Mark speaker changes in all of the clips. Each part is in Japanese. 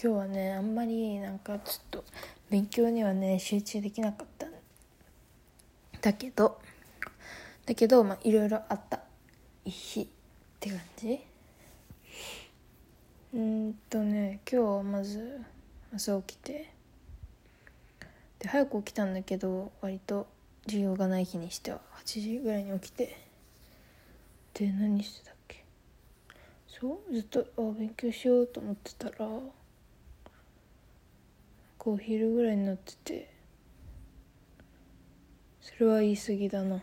Speaker 1: 今日はねあんまりなんかちょっと勉強にはね集中できなかっただけどだけどまあいろいろあった。日って感じ？うんとね今日はまず朝起きて。で早く起きたんだけど割と授業がない日にしては8時ぐらいに起きて。で何してたっけ？そう？ずっとあ勉強しようと思ってたらこう昼ぐらいになっててそれは言い過ぎだな。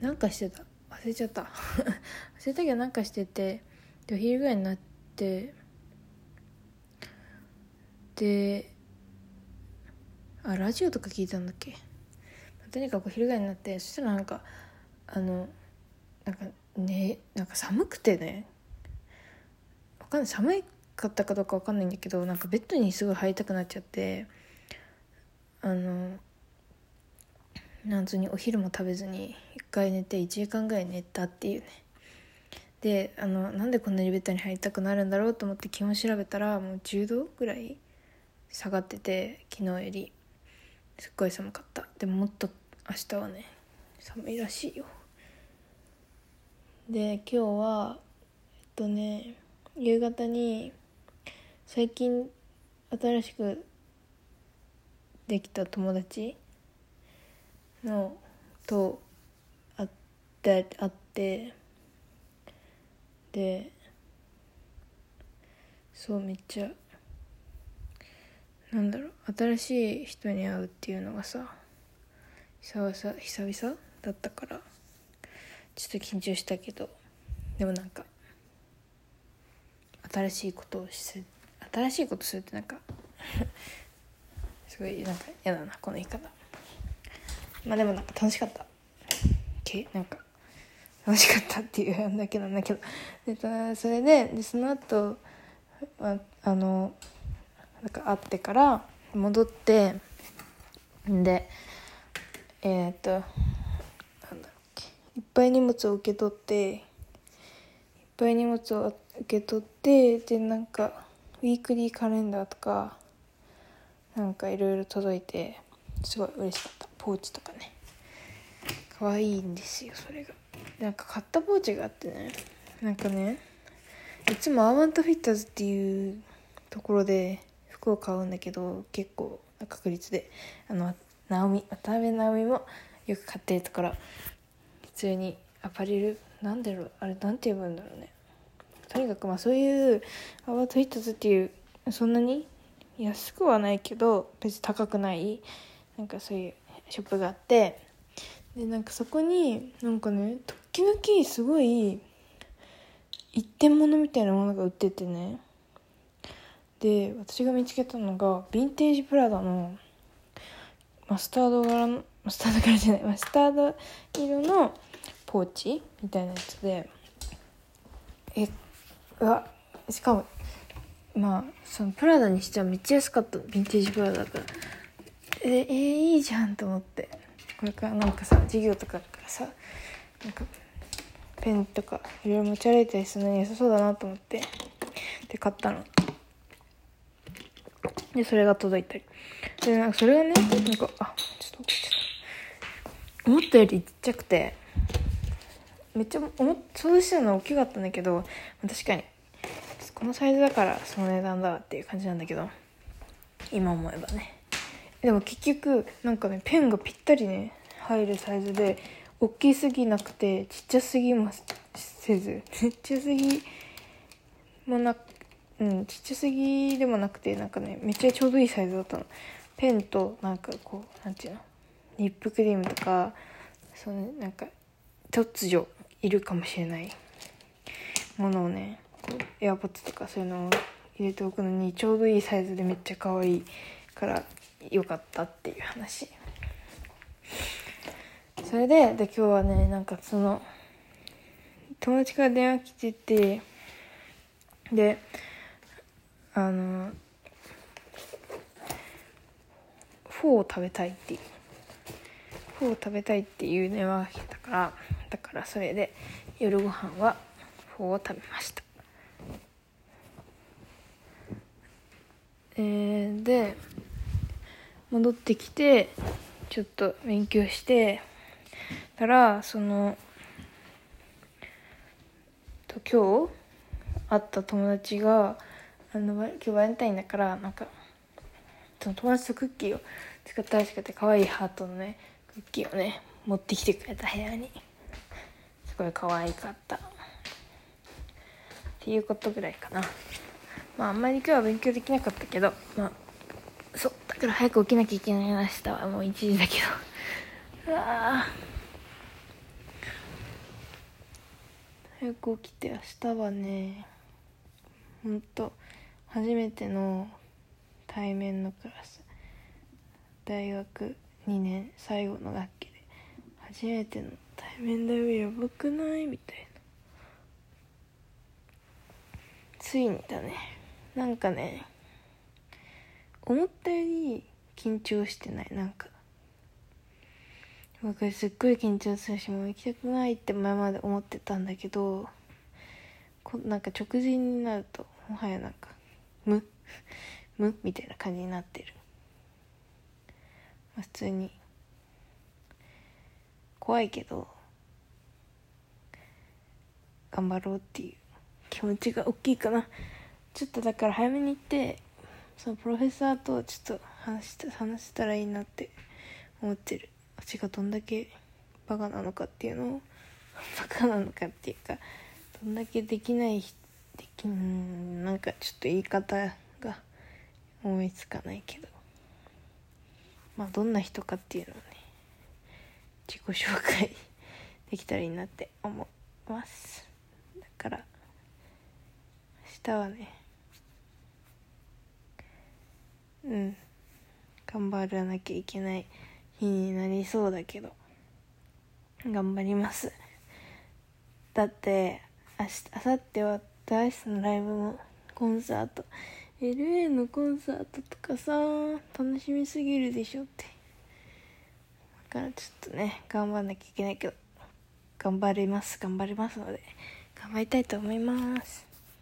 Speaker 1: なんかしてた？忘れちゃった。忘れたけどなんかしててでお昼ぐらいになってであラジオとか聞いたんだっけ？とにかくお昼ぐらいになってそしたらなんかあのなんかねなんか寒くてね。わかんない。寒かったかどうかわかんないんだけどなんかベッドにすごい入りたくなっちゃってあのなんつにお昼も食べずに一回寝て1時間ぐらい寝たっていうね。であのなんでこんなにベッドに入りたくなるんだろうと思って気温調べたらもう10度ぐらい下がってて昨日よりすっごい寒かった。でももっと明日はね寒いらしいよ。で今日はえっとね夕方に最近新しくできた友達のと会って会ってでそうめっちゃなんだろう新しい人に会うっていうのがさ久々久々だったからちょっと緊張したけどでもなんか新しいことをす新しいことするってなんか すごいなんか嫌だなこの言い方。まあでもなんか楽しかった。けなんか楽しかったっていうんだけなんだけど。でそれででその後ああのなんか会ってから戻ってでえっ、となんだろうっけ。いっぱい荷物を受け取っていっぱい荷物を受け取ってでなんかウィークリーカレンダーとかなんかいろいろ届いてすごい嬉しかった。ポーチとかね。可愛いんですよそれが。なんか買ったポーチがあってね。なんかねいつもアーバントフィッターズっていうところで服を買うんだけど結構な確率で。あの直美渡辺直美もよく買ってるところ。普通にアパレルなんだろうあれなんて言うんだろうね。とにかくまあそういうアバートフィットズっていうそんなに安くはないけど別に高くないなんかそういうショップがあってでなんかそこになんかね時々すごい一点物みたいなものが売っててね。で私が見つけたのがヴィンテージプラダのマスタード柄のマスタード柄じゃないマスタード色のポーチみたいなやつでえうわしかもまあそのプラダにしてはめっちゃ安かった。ヴィンテージプラダだから。ええー、いいじゃんと思って。これからなんかさ授業とかからさなんかペンとかいろいろ持ち歩いたりするのに良さそうだなと思って。で買ったの。でそれが届いたり。でなんかそれがねなんかあちょっとちょっと思ったよりちっちゃくてめっちゃ思想像してたのは大きかったんだけど確かに。このサイズだからその値段だっていう感じなんだけど。今思えばね。でも結局なんかねペンがぴったりね入るサイズで大きすぎなくてちっちゃすぎもせず。ちっちゃすぎもなうんちっちゃすぎでもなくてなんかねめっちゃちょうどいいサイズだったの。ペンとなんかこうなんていうの？リップクリームとかそのなんか突如いるかもしれないものをねAirPods とかそういうのを入れておくのにちょうどいいサイズでめっちゃ可愛いから良かったっていう話。それでで今日はねなんかその友達から電話来ててであのフォーを食べたいっていうフォーを食べたいっていう電話が来たからだからそれで夜ご飯はフォーを食べました。えー、で戻ってきてちょっと勉強してたらそのと今日会った友達があの今日バレンタインだからなんかその友達とクッキーを作ったらしくて可愛いハートのねクッキーをね持ってきてくれた部屋に。すごい可愛かった。っていうことぐらいかな。まああんまり今日は勉強できなかったけどまあそうだから早く起きなきゃいけないな明日はもう1時だけど。うわ早く起きて明日はねほんと初めての対面のクラス。大学2年最後の学期で。初めての対面だよやばくない？みたいな。ついにだね。なんかね思ったより緊張してない。なんか僕すっごい緊張するしもう行きたくないって前まで思ってたんだけどこなんか直前になるともはやなんか無？無？みたいな感じになってる、まあ、普通に怖いけど頑張ろうっていう気持ちが大きいかな。ちょっとだから早めに行ってそのプロフェッサーとちょっと話した話したらいいなって思ってる。私がどんだけバカなのかっていうのを バカなのかっていうかどんだけできないできんなんかちょっと言い方が思いつかないけど。まあどんな人かっていうのをね自己紹介 できたらいいなって思います。だから明日はねうん。頑張らなきゃいけない日になりそうだけど。頑張ります。だって明日明後日は大好きのライブもコンサート。LA のコンサートとかさ楽しみすぎるでしょって。だからちょっとね頑張んなきゃいけないけど。頑張ります頑張りますので頑張りたいと思います。